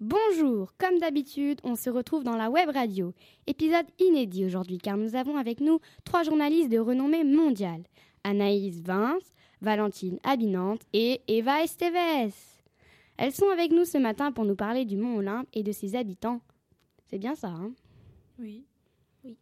Bonjour, comme d'habitude, on se retrouve dans la web radio. Épisode inédit aujourd'hui car nous avons avec nous trois journalistes de renommée mondiale. Anaïs Vince, Valentine Abinante et Eva Esteves. Elles sont avec nous ce matin pour nous parler du Mont Olympe et de ses habitants. C'est bien ça, hein? Oui. Oui.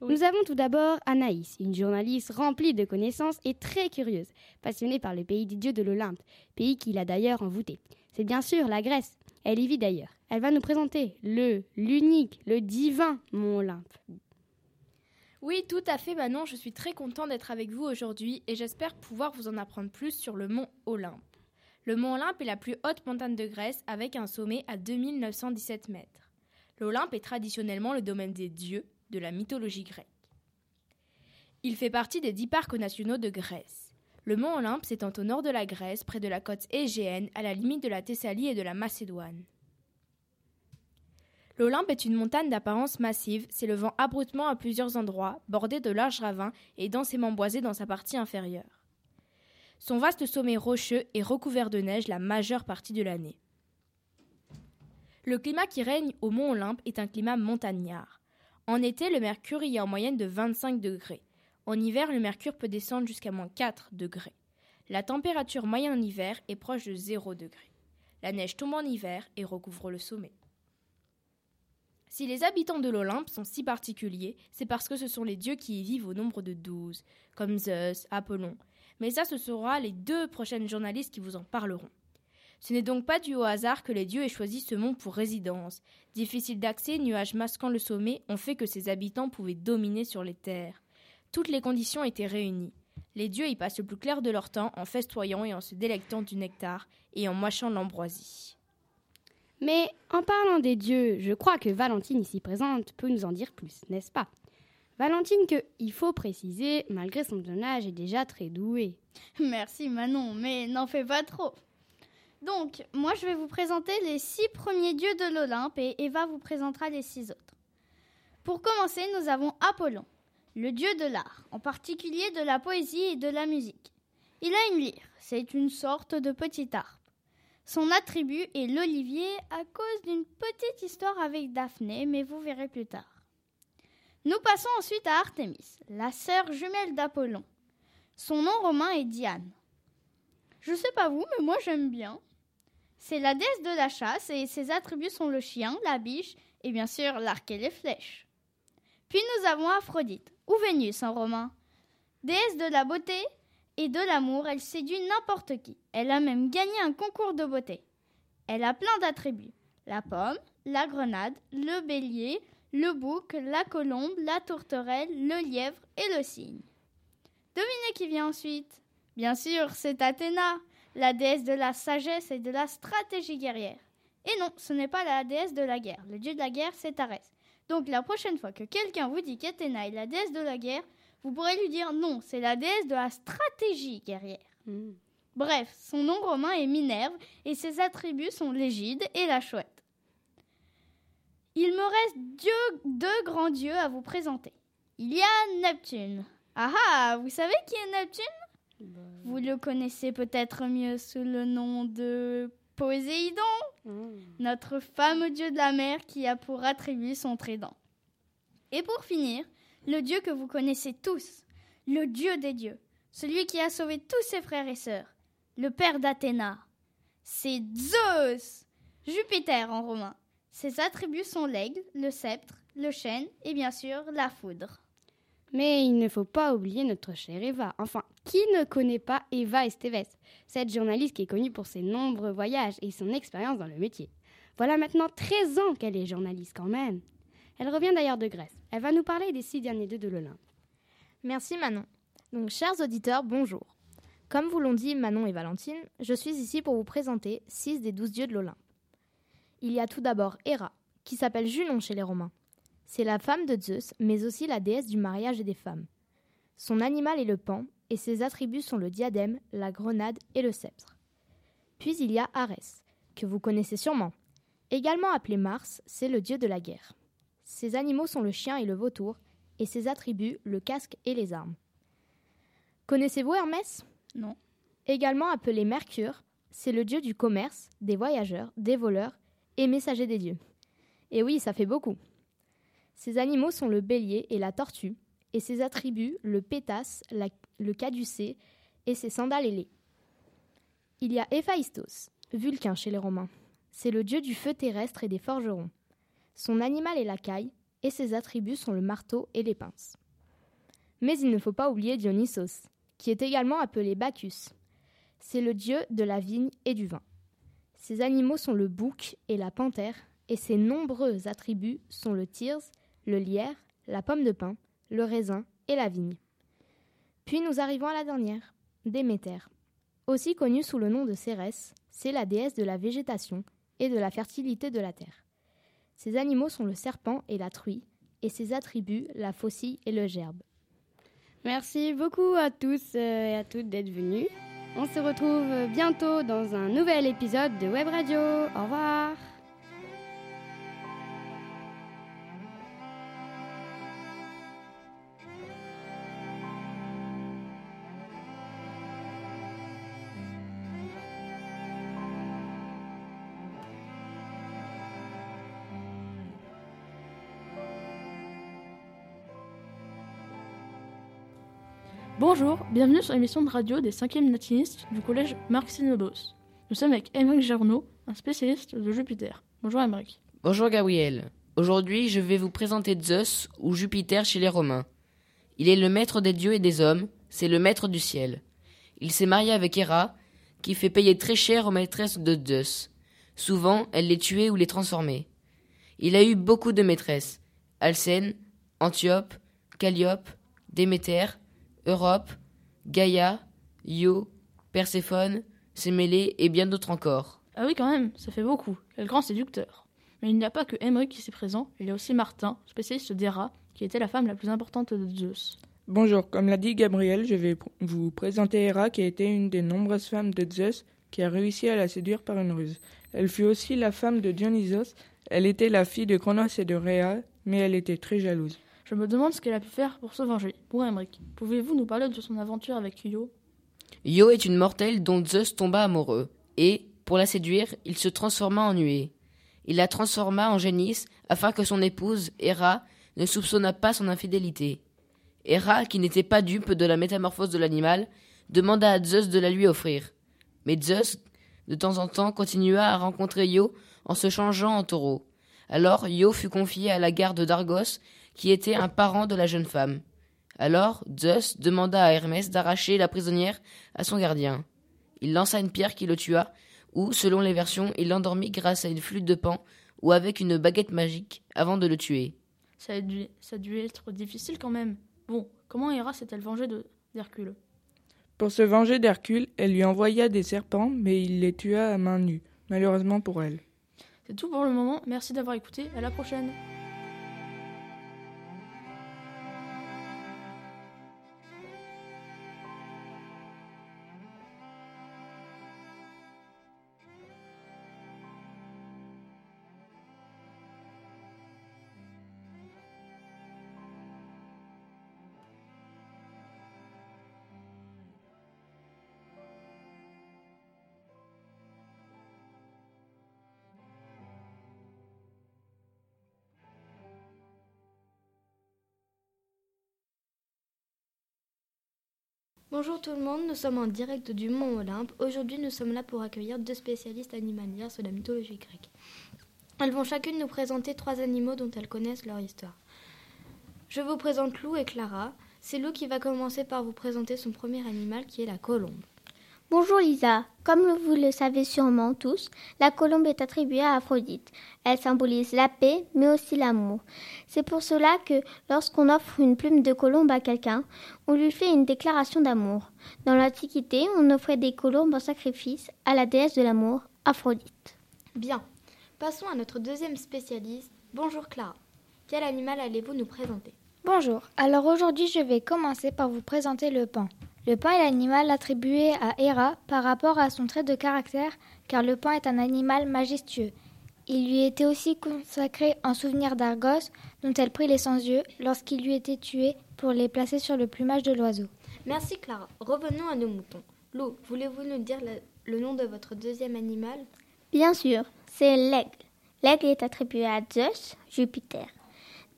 Nous avons tout d'abord Anaïs, une journaliste remplie de connaissances et très curieuse, passionnée par le pays des dieux de l'Olympe, pays qu'il a d'ailleurs envoûté. C'est bien sûr la Grèce. Elle y vit d'ailleurs. Elle va nous présenter le, l'unique, le divin Mont Olympe. Oui, tout à fait, Manon. Je suis très content d'être avec vous aujourd'hui et j'espère pouvoir vous en apprendre plus sur le mont Olympe. Le mont Olympe est la plus haute montagne de Grèce avec un sommet à 2917 mètres. L'Olympe est traditionnellement le domaine des dieux de la mythologie grecque. Il fait partie des dix parcs nationaux de Grèce. Le mont Olympe s'étend au nord de la Grèce, près de la côte égéenne, à la limite de la Thessalie et de la Macédoine. L'Olympe est une montagne d'apparence massive, s'élevant abruptement à plusieurs endroits, bordée de larges ravins et densément boisée dans sa partie inférieure. Son vaste sommet rocheux est recouvert de neige la majeure partie de l'année. Le climat qui règne au mont Olympe est un climat montagnard. En été, le mercure y est en moyenne de 25 degrés. En hiver, le mercure peut descendre jusqu'à moins 4 degrés. La température moyenne en hiver est proche de 0 degrés. La neige tombe en hiver et recouvre le sommet. Si les habitants de l'Olympe sont si particuliers, c'est parce que ce sont les dieux qui y vivent au nombre de douze, comme Zeus, Apollon. Mais ça, ce sera les deux prochaines journalistes qui vous en parleront. Ce n'est donc pas dû au hasard que les dieux aient choisi ce mont pour résidence. Difficile d'accès, nuages masquant le sommet ont fait que ses habitants pouvaient dominer sur les terres. Toutes les conditions étaient réunies. Les dieux y passent le plus clair de leur temps en festoyant et en se délectant du nectar et en mâchant l'ambroisie. Mais en parlant des dieux, je crois que Valentine ici présente peut nous en dire plus, n'est-ce pas? Valentine que, il faut préciser, malgré son jeune âge, est déjà très douée. Merci Manon, mais n'en fais pas trop. Donc, moi je vais vous présenter les six premiers dieux de l'Olympe et Eva vous présentera les six autres. Pour commencer, nous avons Apollon, le dieu de l'art, en particulier de la poésie et de la musique. Il a une lyre, c'est une sorte de petite harpe. Son attribut est l'olivier à cause d'une petite histoire avec Daphné, mais vous verrez plus tard. Nous passons ensuite à Artémis, la sœur jumelle d'Apollon. Son nom romain est Diane. Je sais pas vous, mais moi j'aime bien. C'est la déesse de la chasse et ses attributs sont le chien, la biche et bien sûr l'arc et les flèches. Puis nous avons Aphrodite, ou Vénus en romain. Déesse de la beauté, et de l'amour, elle séduit n'importe qui. Elle a même gagné un concours de beauté. Elle a plein d'attributs. La pomme, la grenade, le bélier, le bouc, la colombe, la tourterelle, le lièvre et le cygne. Devinez qui vient ensuite? Bien sûr, c'est Athéna, la déesse de la sagesse et de la stratégie guerrière. Et non, ce n'est pas la déesse de la guerre. Le dieu de la guerre, c'est Arès. Donc la prochaine fois que quelqu'un vous dit qu'Athéna est la déesse de la guerre, vous pourrez lui dire non, c'est la déesse de la stratégie guerrière. Mm. Bref, son nom romain est Minerve et ses attributs sont l'égide et la chouette. Il me reste deux grands dieux à vous présenter. Il y a Neptune. Ah ah, vous savez qui est Neptune? Bah, Vous le connaissez peut-être mieux sous le nom de Poséidon, mm. notre fameux dieu de la mer qui a pour attribut son trident. Et pour finir, le Dieu que vous connaissez tous, le Dieu des dieux, celui qui a sauvé tous ses frères et sœurs, le père d'Athéna. C'est Zeus, Jupiter en romain. Ses attributs sont l'aigle, le sceptre, le chêne et bien sûr la foudre. Mais il ne faut pas oublier notre chère Eva. Enfin, qui ne connaît pas Eva Esteves, cette journaliste qui est connue pour ses nombreux voyages et son expérience dans le métier. Voilà maintenant 13 ans qu'elle est journaliste quand même. Elle revient d'ailleurs de Grèce. Elle va nous parler des six derniers dieux de l'Olympe. Merci Manon. Donc, chers auditeurs, bonjour. Comme vous l'ont dit Manon et Valentine, je suis ici pour vous présenter six des douze dieux de l'Olympe. Il y a tout d'abord Héra, qui s'appelle Junon chez les Romains. C'est la femme de Zeus, mais aussi la déesse du mariage et des femmes. Son animal est le pan, et ses attributs sont le diadème, la grenade et le sceptre. Puis il y a Arès, que vous connaissez sûrement. Également appelé Mars, c'est le dieu de la guerre. Ses animaux sont le chien et le vautour, et ses attributs le casque et les armes. Connaissez-vous Hermès? Non. Également appelé Mercure, c'est le dieu du commerce, des voyageurs, des voleurs et messager des dieux. Et oui, ça fait beaucoup. Ces animaux sont le bélier et la tortue, et ses attributs le pétasse, le caducée et ses sandales ailées. Il y a Héphaïstos, Vulcain chez les Romains. C'est le dieu du feu terrestre et des forgerons. Son animal est la caille, et ses attributs sont le marteau et les pinces. Mais il ne faut pas oublier Dionysos, qui est également appelé Bacchus. C'est le dieu de la vigne et du vin. Ses animaux sont le bouc et la panthère, et ses nombreux attributs sont le tyrse, le lierre, la pomme de pin, le raisin et la vigne. Puis nous arrivons à la dernière, Déméter. Aussi connue sous le nom de Cérès, c'est la déesse de la végétation et de la fertilité de la terre. Ses animaux sont le serpent et la truie, et ses attributs la faucille et le gerbe. Merci beaucoup à tous euh, et à toutes d'être venus. On se retrouve bientôt dans un nouvel épisode de Web Radio. Au revoir. Bonjour, bienvenue sur l'émission de radio des 5e natinistes du collège Marc Sinobos. Nous sommes avec Émeric Gernaud, un spécialiste de Jupiter. Bonjour Émeric. Bonjour Gabriel. Aujourd'hui, je vais vous présenter Zeus ou Jupiter chez les Romains. Il est le maître des dieux et des hommes, c'est le maître du ciel. Il s'est marié avec Héra, qui fait payer très cher aux maîtresses de Zeus. Souvent, elle les tuait ou les transformait. Il a eu beaucoup de maîtresses Alcène, Antiope, Calliope, Déméter, Europe, Gaïa, Io, Perséphone, Sémélé et bien d'autres encore. Ah oui, quand même, ça fait beaucoup. Quel grand séducteur. Mais il n'y a pas que Emmerich qui s'est présent, il y a aussi Martin, spécialiste d'Héra, qui était la femme la plus importante de Zeus. Bonjour, comme l'a dit Gabriel, je vais vous présenter Héra, qui a été une des nombreuses femmes de Zeus, qui a réussi à la séduire par une ruse. Elle fut aussi la femme de Dionysos, elle était la fille de Cronos et de Rhea, mais elle était très jalouse. Je me demande ce qu'elle a pu faire pour se venger. Pour Emmerich, pouvez-vous nous parler de son aventure avec Io Io est une mortelle dont Zeus tomba amoureux, et, pour la séduire, il se transforma en nuée. Il la transforma en génisse afin que son épouse, Héra, ne soupçonnât pas son infidélité. Héra, qui n'était pas dupe de la métamorphose de l'animal, demanda à Zeus de la lui offrir. Mais Zeus, de temps en temps, continua à rencontrer Io en se changeant en taureau. Alors Io fut confié à la garde d'Argos, qui était un parent de la jeune femme. Alors Zeus demanda à Hermès d'arracher la prisonnière à son gardien. Il lança une pierre qui le tua, ou, selon les versions, il l'endormit grâce à une flûte de pan ou avec une baguette magique avant de le tuer. Ça a dû, ça a dû être difficile quand même. Bon, comment Héra s'est-elle vengée d'Hercule? Pour se venger d'Hercule, elle lui envoya des serpents, mais il les tua à main nue, malheureusement pour elle. C'est tout pour le moment, merci d'avoir écouté, à la prochaine. Bonjour tout le monde, nous sommes en direct du Mont Olympe. Aujourd'hui, nous sommes là pour accueillir deux spécialistes animalières sur la mythologie grecque. Elles vont chacune nous présenter trois animaux dont elles connaissent leur histoire. Je vous présente Lou et Clara. C'est Lou qui va commencer par vous présenter son premier animal qui est la colombe. Bonjour Lisa. Comme vous le savez sûrement tous, la colombe est attribuée à Aphrodite. Elle symbolise la paix, mais aussi l'amour. C'est pour cela que lorsqu'on offre une plume de colombe à quelqu'un, on lui fait une déclaration d'amour. Dans l'Antiquité, on offrait des colombes en sacrifice à la déesse de l'amour, Aphrodite. Bien. Passons à notre deuxième spécialiste. Bonjour Clara. Quel animal allez-vous nous présenter? Bonjour. Alors aujourd'hui, je vais commencer par vous présenter le pan. Le paon est l'animal attribué à Héra par rapport à son trait de caractère, car le paon est un animal majestueux. Il lui était aussi consacré en souvenir d'Argos, dont elle prit les sans-yeux lorsqu'il lui était tué pour les placer sur le plumage de l'oiseau. Merci Clara. Revenons à nos moutons. Lou, voulez-vous nous dire le, le nom de votre deuxième animal? Bien sûr, c'est l'aigle. L'aigle est attribué à Zeus, Jupiter.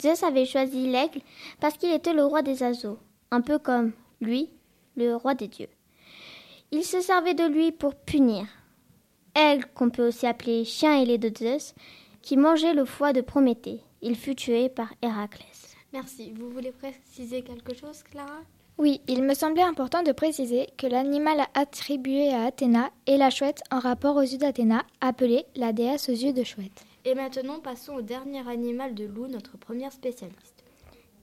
Zeus avait choisi l'aigle parce qu'il était le roi des oiseaux, un peu comme lui, le roi des dieux. Il se servait de lui pour punir. Aigle, qu'on peut aussi appeler chien ailé de Zeus, qui mangeait le foie de Prométhée. Il fut tué par Héraclès. Merci. Vous voulez préciser quelque chose, Clara? Oui, il me semblait important de préciser que l'animal attribué à Athéna est la chouette en rapport aux yeux d'Athéna, appelée la déesse aux yeux de chouette. Et maintenant, passons au dernier animal de loup, notre première spécialiste.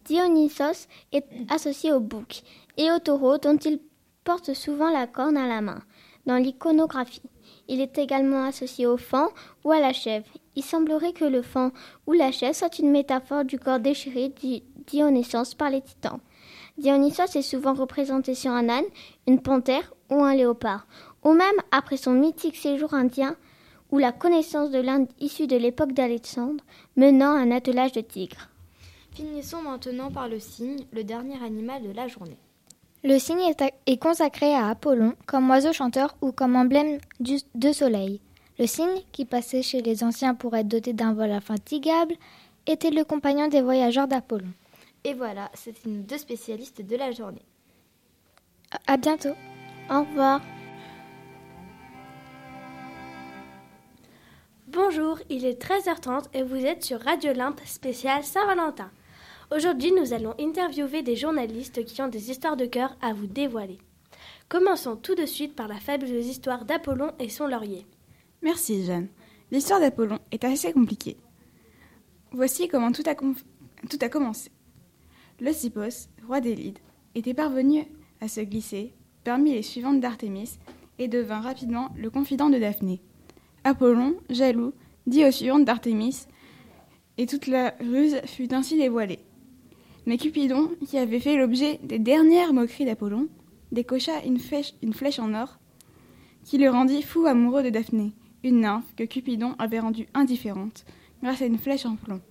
Dionysos est associé au bouc et au taureau dont il porte souvent la corne à la main dans l'iconographie. Il est également associé au fan ou à la chèvre. Il semblerait que le fan ou la chèvre soit une métaphore du corps déchiré Dionysos par les titans. Dionysos est souvent représenté sur un âne, une panthère ou un léopard, ou même après son mythique séjour indien ou la connaissance de l'Inde issue de l'époque d'Alexandre, menant un attelage de tigres. Finissons maintenant par le cygne, le dernier animal de la journée. Le cygne est, consacré à Apollon comme oiseau chanteur ou comme emblème du, de soleil. Le cygne, qui passait chez les anciens pour être doté d'un vol infatigable, était le compagnon des voyageurs d'Apollon. Et voilà, c'était nos deux spécialistes de la journée. À bientôt. Au revoir. Bonjour, il est 13h30 et vous êtes sur Radio Limpe spécial Saint-Valentin. Aujourd'hui, nous allons interviewer des journalistes qui ont des histoires de cœur à vous dévoiler. Commençons tout de suite par la fabuleuse histoire d'Apollon et son laurier. Merci Jeanne. L'histoire d'Apollon est assez compliquée. Voici comment tout a, commencé. Leucippos, roi d'Élide, était parvenu à se glisser parmi les suivantes d'Artémis et devint rapidement le confident de Daphné. Apollon, jaloux, dit aux suivantes d'Artémis, et toute la ruse fut ainsi dévoilée. Mais Cupidon, qui avait fait l'objet des dernières moqueries d'Apollon, décocha une flèche, en or qui le rendit fou amoureux de Daphné, une nymphe que Cupidon avait rendue indifférente grâce à une flèche en plomb.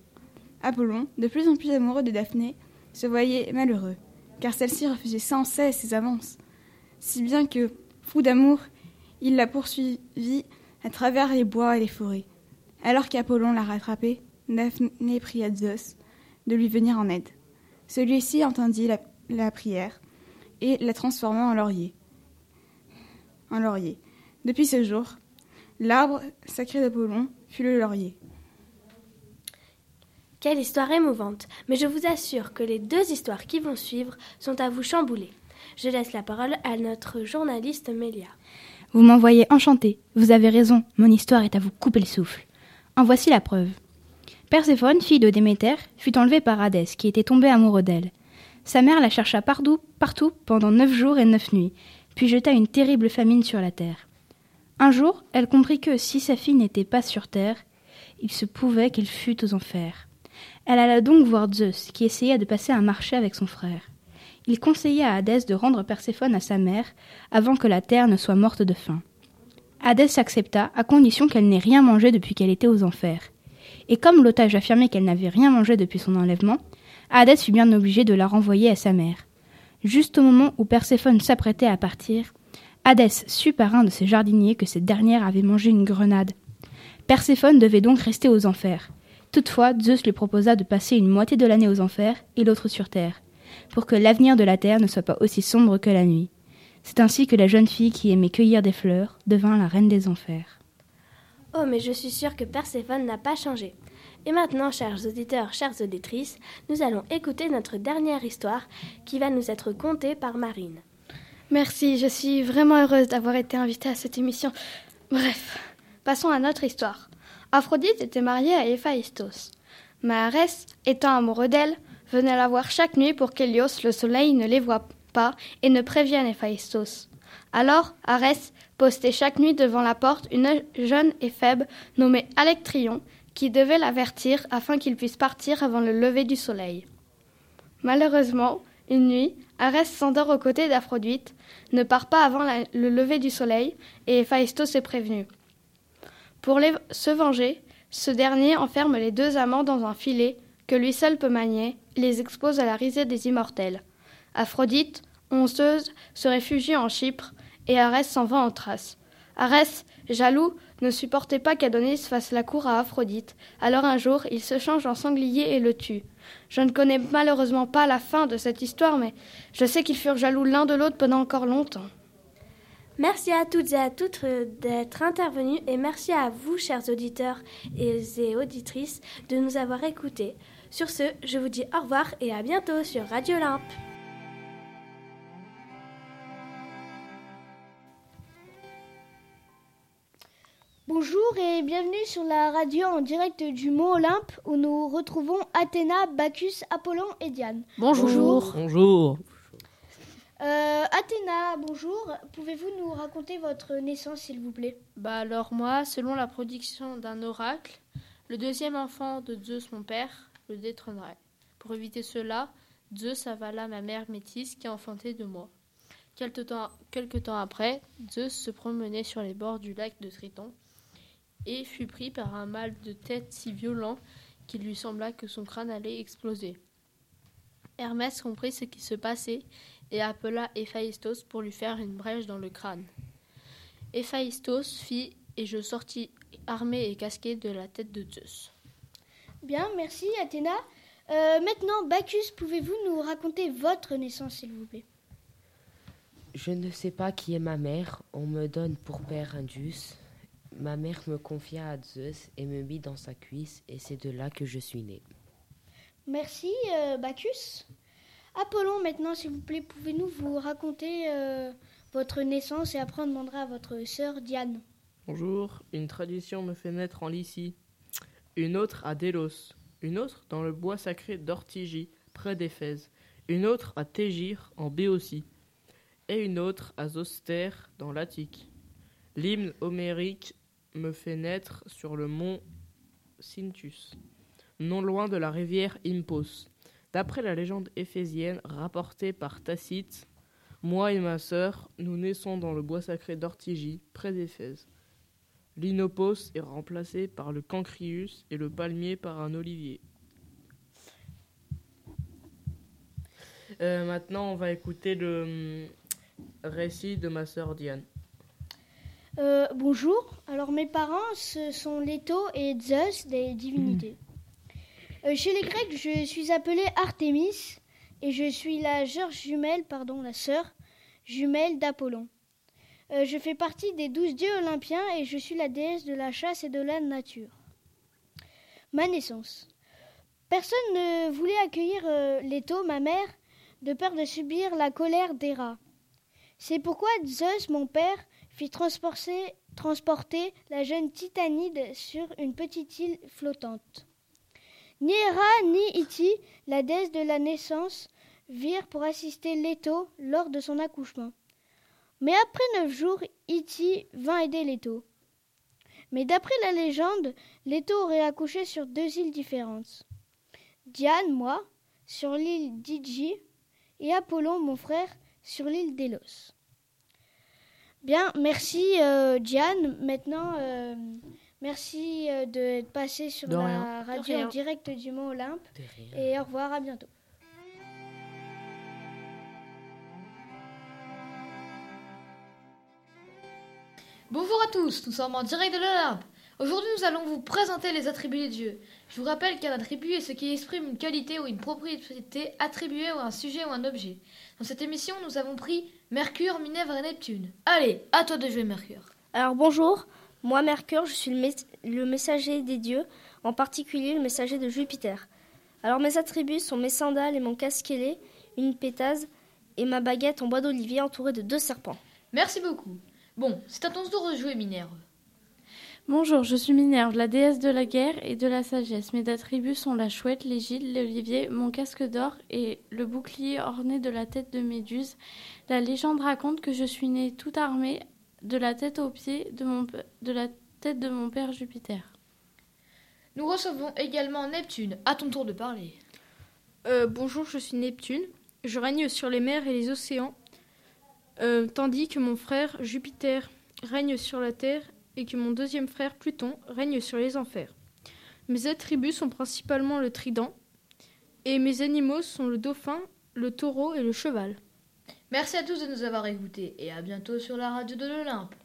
Apollon, de plus en plus amoureux de Daphné, se voyait malheureux, car celle-ci refusait sans cesse ses avances, si bien que, fou d'amour, il la poursuivit à travers les bois et les forêts. Alors qu'Apollon l'a rattrapée, Daphné pria Zeus de lui venir en aide. Celui-ci entendit la, prière et la transforma en laurier. En laurier. Depuis ce jour, l'arbre sacré d'Apollon fut le laurier. Quelle histoire émouvante, mais je vous assure que les deux histoires qui vont suivre sont à vous chambouler. Je laisse la parole à notre journaliste Mélia. Vous m'envoyez enchanté. Vous avez raison, mon histoire est à vous couper le souffle. En voici la preuve. Perséphone, fille de Déméter, fut enlevée par Hadès, qui était tombé amoureux d'elle. Sa mère la chercha partout, partout pendant neuf jours et neuf nuits, puis jeta une terrible famine sur la terre. Un jour, elle comprit que si sa fille n'était pas sur terre, il se pouvait qu'elle fût aux enfers. Elle alla donc voir Zeus, qui essaya de passer un marché avec son frère. Il conseilla à Hadès de rendre Perséphone à sa mère avant que la terre ne soit morte de faim. Hadès accepta, à condition qu'elle n'ait rien mangé depuis qu'elle était aux enfers et comme l'otage affirmait qu'elle n'avait rien mangé depuis son enlèvement, Hadès fut bien obligé de la renvoyer à sa mère. Juste au moment où Perséphone s'apprêtait à partir, Hadès sut par un de ses jardiniers que cette dernière avait mangé une grenade. Perséphone devait donc rester aux enfers. Toutefois, Zeus lui proposa de passer une moitié de l'année aux enfers et l'autre sur terre, pour que l'avenir de la terre ne soit pas aussi sombre que la nuit. C'est ainsi que la jeune fille qui aimait cueillir des fleurs devint la reine des enfers. Oh, mais je suis sûre que Perséphone n'a pas changé. Et maintenant, chers auditeurs, chères auditrices, nous allons écouter notre dernière histoire qui va nous être contée par Marine. Merci, je suis vraiment heureuse d'avoir été invitée à cette émission. Bref, passons à notre histoire. Aphrodite était mariée à Héphaïstos. Mais Arès, étant amoureux d'elle, venait la voir chaque nuit pour qu'Hélios, le soleil, ne les voie pas et ne prévienne Héphaïstos. Alors, Arès postait chaque nuit devant la porte une jeune éphèbe nommée Alectrion, qui devait l'avertir afin qu'il puisse partir avant le lever du soleil. Malheureusement, une nuit, Arès s'endort aux côtés d'Aphrodite, ne part pas avant le lever du soleil, et Héphaïstos est prévenu. Pour se venger, ce dernier enferme les deux amants dans un filet que lui seul peut manier et les expose à la risée des immortels. Aphrodite, honceuse, se réfugie en Chypre et Arès s'en va en Thrace. Arès, jaloux, ne supportait pas qu'Adonis fasse la cour à Aphrodite. Alors un jour, il se change en sanglier et le tue. Je ne connais malheureusement pas la fin de cette histoire, mais je sais qu'ils furent jaloux l'un de l'autre pendant encore longtemps. Merci à toutes et à toutes euh, d'être intervenus et merci à vous, chers auditeurs et auditrices, de nous avoir écoutés. Sur ce, je vous dis au revoir et à bientôt sur Radio Olympe. Bonjour et bienvenue sur la radio en direct du Mont Olympe où nous retrouvons Athéna, Bacchus, Apollon et Diane. Bonjour. Bonjour. Euh, Athéna, bonjour. Pouvez-vous nous raconter votre naissance, s'il vous plaît? Bah alors moi, selon la prédiction d'un oracle, le deuxième enfant de Zeus, mon père, le détrônerait. Pour éviter cela, Zeus avala ma mère métisse qui a enfanté de moi. Quelque temps, quelque temps après, Zeus se promenait sur les bords du lac de Triton et fut pris par un mal de tête si violent qu'il lui sembla que son crâne allait exploser. Hermès comprit ce qui se passait et appela Héphaïstos pour lui faire une brèche dans le crâne. Héphaïstos fit et je sortis armé et casqué de la tête de Zeus. Bien, merci Athéna. Euh, maintenant, Bacchus, pouvez-vous nous raconter votre naissance, s'il vous plaît? Je ne sais pas qui est ma mère. On me donne pour père Indus. Ma mère me confia à Zeus et me mit dans sa cuisse, et c'est de là que je suis né. Merci, euh, Bacchus. Apollon, maintenant, s'il vous plaît, pouvez-nous vous raconter euh, votre naissance et après on demandera à votre sœur Diane. Bonjour, une tradition me fait naître en Lycie, une autre à Délos, une autre dans le bois sacré d'Ortigie, près d'Éphèse, une autre à Tégir, en Béotie, et une autre à Zoster, dans l'Attique. L'hymne homérique me fait naître sur le mont Sintus, non loin de la rivière Impos. D'après la légende éphésienne rapportée par Tacite, moi et ma sœur, nous naissons dans le bois sacré d'Ortigie, près d'Éphèse. L'inopos est remplacé par le cancrius et le palmier par un olivier. Euh, maintenant, on va écouter le hum, récit de ma sœur Diane. Euh, bonjour. Alors mes parents, ce sont Leto et Zeus, des divinités. Euh, chez les Grecs, je suis appelée Artémis et je suis la sœur jumelle, pardon, la sœur jumelle d'Apollon. Euh, je fais partie des douze dieux olympiens et je suis la déesse de la chasse et de la nature. Ma naissance. Personne ne voulait accueillir Leto, ma mère, de peur de subir la colère d'Héra. C'est pourquoi Zeus, mon père, transporter, la jeune Titanide sur une petite île flottante. Ni Héra ni Iti, la déesse de la naissance, virent pour assister Leto lors de son accouchement. Mais après neuf jours, Iti vint aider Leto. Mais d'après la légende, Leto aurait accouché sur deux îles différentes. Diane, moi, sur l'île d'Iji, et Apollon, mon frère, sur l'île d'Elos. Bien, merci euh, Diane. Maintenant, euh, merci euh, d'être passé sur la radio en direct du Mont Olympe. Et au revoir, à bientôt. Bonjour à tous, nous sommes en direct de l'Olympe. Aujourd'hui, nous allons vous présenter les attributs des dieux. Je vous rappelle qu'un attribut est ce qui exprime une qualité ou une propriété attribuée à un sujet ou un objet. Dans cette émission, nous avons pris Mercure, Minerve et Neptune. Allez, à toi de jouer Mercure. Alors bonjour, moi Mercure, je suis le, messager des dieux, en particulier le messager de Jupiter. Alors mes attributs sont mes sandales et mon casque ailé, une pétase et ma baguette en bois d'olivier entourée de deux serpents. Merci beaucoup. Bon, c'est à ton tour de jouer Minerve. Bonjour, je suis Minerve, la déesse de la guerre et de la sagesse. Mes attributs sont la chouette, l'égide, l'olivier, mon casque d'or et le bouclier orné de la tête de Méduse. La légende raconte que je suis née tout armée de la tête aux pieds de, mon, de la tête de mon père Jupiter. Nous recevons également Neptune. À ton tour de parler. Euh, bonjour, je suis Neptune. Je règne sur les mers et les océans, euh, tandis que mon frère Jupiter règne sur la terre et que mon deuxième frère Pluton règne sur les enfers. Mes attributs sont principalement le trident, et mes animaux sont le dauphin, le taureau et le cheval. Merci à tous de nous avoir écoutés, et à bientôt sur la radio de l'Olympe.